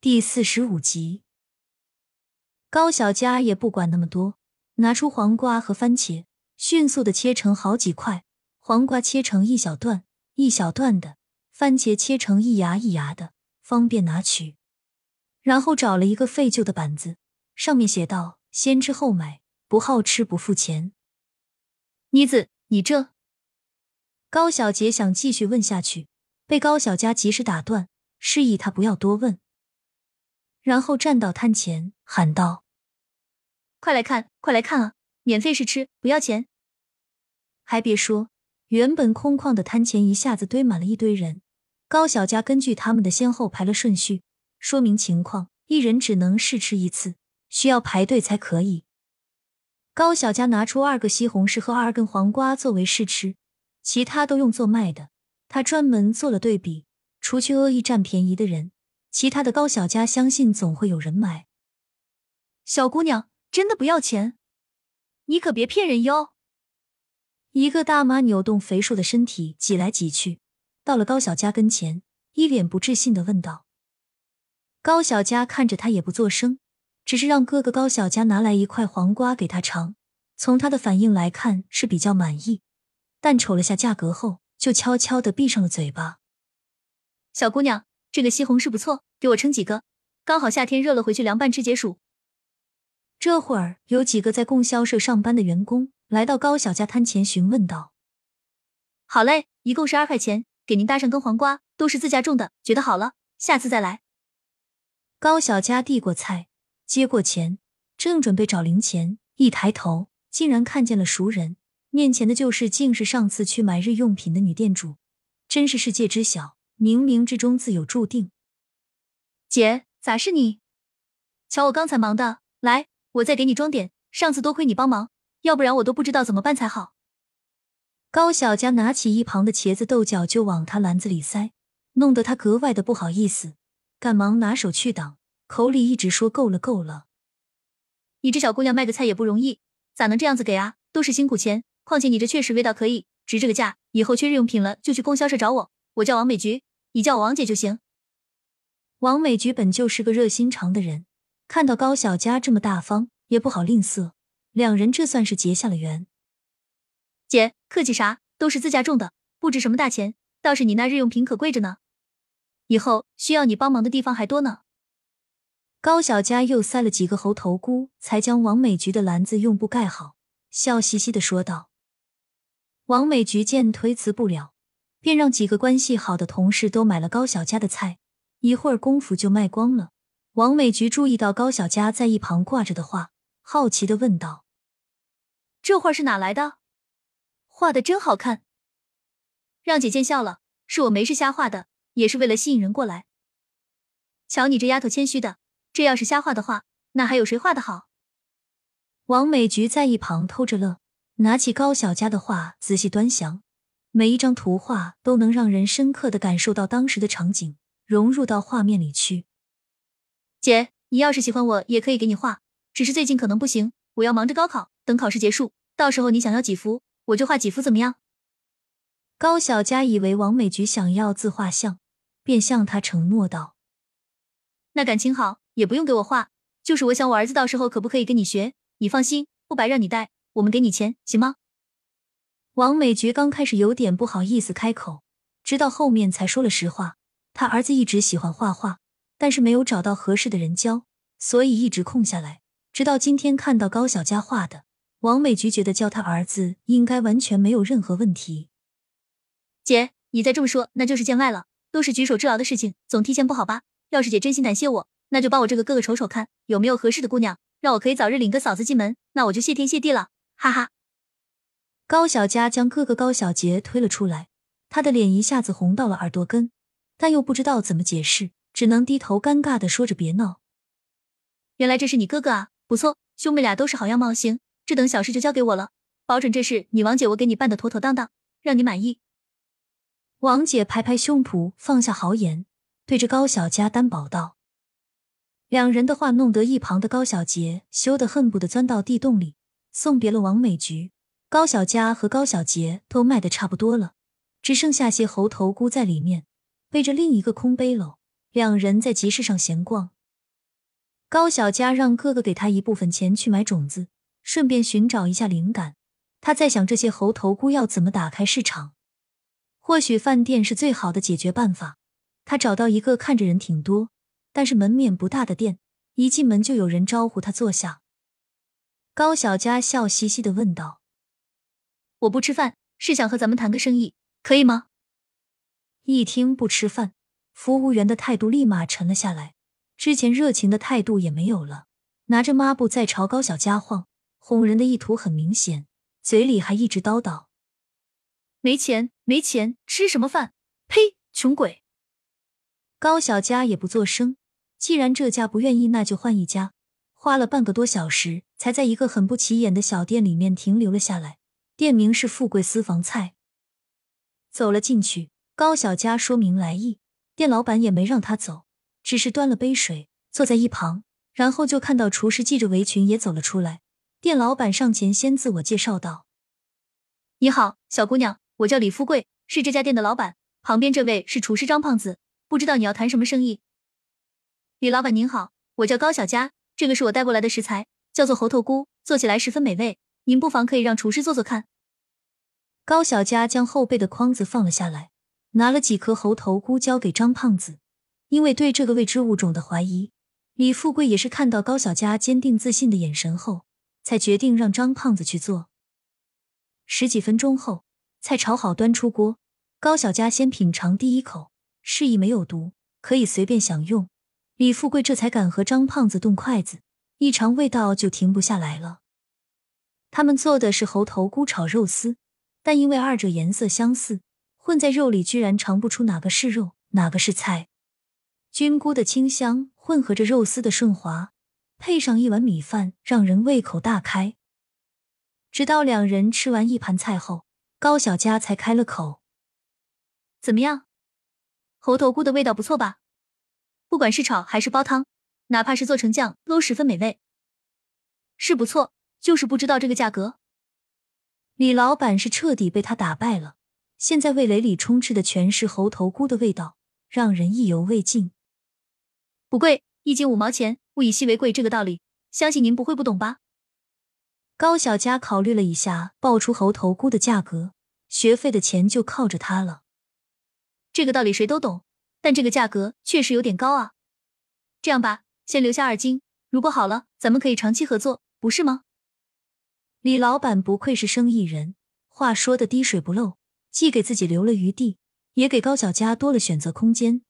第四十五集，高小佳也不管那么多，拿出黄瓜和番茄，迅速的切成好几块。黄瓜切成一小段一小段的，番茄切成一芽一芽的，方便拿取。然后找了一个废旧的板子，上面写道：“先吃后买，不好吃不付钱。”妮子，你这……高小杰想继续问下去，被高小佳及时打断，示意他不要多问。然后站到摊前喊道：“快来看，快来看啊！免费试吃，不要钱。”还别说，原本空旷的摊前一下子堆满了一堆人。高小佳根据他们的先后排了顺序，说明情况：一人只能试吃一次，需要排队才可以。高小佳拿出二个西红柿和二根黄瓜作为试吃，其他都用做卖的。他专门做了对比，除去恶意占便宜的人。其他的高小家相信总会有人买。小姑娘，真的不要钱？你可别骗人哟！一个大妈扭动肥硕的身体挤来挤去，到了高小佳跟前，一脸不置信的问道。高小佳看着他也不作声，只是让哥哥高小佳拿来一块黄瓜给他尝。从他的反应来看是比较满意，但瞅了下价格后，就悄悄的闭上了嘴巴。小姑娘。这个西红柿不错，给我称几个，刚好夏天热了，回去凉拌吃解暑。这会儿有几个在供销社上班的员工来到高小家摊前询问道：“好嘞，一共十二块钱，给您搭上根黄瓜，都是自家种的，觉得好了，下次再来。”高小家递过菜，接过钱，正准备找零钱，一抬头竟然看见了熟人，面前的就是竟是上次去买日用品的女店主，真是世界之小。冥冥之中自有注定。姐，咋是你？瞧我刚才忙的，来，我再给你装点。上次多亏你帮忙，要不然我都不知道怎么办才好。高小佳拿起一旁的茄子豆角就往他篮子里塞，弄得他格外的不好意思，赶忙拿手去挡，口里一直说够了够了。你这小姑娘卖个菜也不容易，咋能这样子给啊？都是辛苦钱，况且你这确实味道可以，值这个价。以后缺日用品了就去供销社找我，我叫王美菊。你叫我王姐就行。王美菊本就是个热心肠的人，看到高小佳这么大方，也不好吝啬，两人这算是结下了缘。姐，客气啥？都是自家种的，不值什么大钱。倒是你那日用品可贵着呢，以后需要你帮忙的地方还多呢。高小佳又塞了几个猴头菇，才将王美菊的篮子用布盖好，笑嘻嘻的说道。王美菊见推辞不了。便让几个关系好的同事都买了高小佳的菜，一会儿功夫就卖光了。王美菊注意到高小佳在一旁挂着的画，好奇的问道：“这画是哪来的？画的真好看，让姐见笑了。是我没事瞎画的，也是为了吸引人过来。瞧你这丫头谦虚的，这要是瞎画的话，那还有谁画的好？”王美菊在一旁偷着乐，拿起高小佳的画仔细端详。每一张图画都能让人深刻的感受到当时的场景，融入到画面里去。姐，你要是喜欢我，也可以给你画，只是最近可能不行，我要忙着高考。等考试结束，到时候你想要几幅，我就画几幅，怎么样？高小佳以为王美菊想要自画像，便向他承诺道：“那感情好，也不用给我画，就是我想我儿子到时候可不可以跟你学？你放心，不白让你带，我们给你钱，行吗？”王美菊刚开始有点不好意思开口，直到后面才说了实话。他儿子一直喜欢画画，但是没有找到合适的人教，所以一直空下来。直到今天看到高小佳画的，王美菊觉得教他儿子应该完全没有任何问题。姐，你再这么说，那就是见外了。都是举手之劳的事情，总提前不好吧？要是姐真心感谢我，那就帮我这个哥哥瞅瞅看，有没有合适的姑娘，让我可以早日领个嫂子进门，那我就谢天谢地了。哈哈。高小佳将哥哥高小杰推了出来，他的脸一下子红到了耳朵根，但又不知道怎么解释，只能低头尴尬的说着：“别闹。”原来这是你哥哥啊，不错，兄妹俩都是好样貌。行，这等小事就交给我了，保准这事你王姐我给你办的妥妥当当，让你满意。王姐拍拍胸脯，放下豪言，对着高小佳担保道：“两人的话弄得一旁的高小杰羞得恨不得钻到地洞里。”送别了王美菊。高小佳和高小杰都卖的差不多了，只剩下些猴头菇在里面，背着另一个空背篓，两人在集市上闲逛。高小佳让哥哥给他一部分钱去买种子，顺便寻找一下灵感。他在想这些猴头菇要怎么打开市场，或许饭店是最好的解决办法。他找到一个看着人挺多，但是门面不大的店，一进门就有人招呼他坐下。高小佳笑嘻嘻的问道：“我不吃饭，是想和咱们谈个生意，可以吗？”一听不吃饭，服务员的态度立马沉了下来，之前热情的态度也没有了，拿着抹布在朝高小佳晃，哄人的意图很明显，嘴里还一直叨叨：“没钱，没钱，吃什么饭？呸，穷鬼！”高小佳也不作声，既然这家不愿意，那就换一家。花了半个多小时，才在一个很不起眼的小店里面停留了下来，店名是“富贵私房菜”。走了进去。高小佳说明来意，店老板也没让他走，只是端了杯水坐在一旁，然后就看到厨师系着围裙也走了出来。店老板上前先自我介绍道：“你好，小姑娘，我叫李富贵，是这家店的老板。旁边这位是厨师张胖子，不知道你要谈什么生意？”李老板您好，我叫高小佳，这个是我带过来的食材，叫做猴头菇，做起来十分美味，您不妨可以让厨师做做看。高小佳将后背的筐子放了下来。拿了几颗猴头菇交给张胖子，因为对这个未知物种的怀疑，李富贵也是看到高小佳坚定自信的眼神后，才决定让张胖子去做。十几分钟后，菜炒好端出锅，高小佳先品尝第一口，示意没有毒，可以随便享用。李富贵这才敢和张胖子动筷子，一尝味道就停不下来了。他们做的是猴头菇炒肉丝，但因为二者颜色相似。混在肉里，居然尝不出哪个是肉，哪个是菜。菌菇的清香混合着肉丝的顺滑，配上一碗米饭，让人胃口大开。直到两人吃完一盘菜后，高小佳才开了口：“怎么样？猴头菇的味道不错吧？不管是炒还是煲汤，哪怕是做成酱，都十分美味。是不错，就是不知道这个价格。”李老板是彻底被他打败了。现在味蕾里充斥的全是猴头菇的味道，让人意犹未尽。不贵，一斤五毛钱，物以稀为贵，这个道理，相信您不会不懂吧？高小佳考虑了一下，报出猴头菇的价格，学费的钱就靠着他了。这个道理谁都懂，但这个价格确实有点高啊。这样吧，先留下二斤，如果好了，咱们可以长期合作，不是吗？李老板不愧是生意人，话说的滴水不漏。既给自己留了余地，也给高小佳多了选择空间。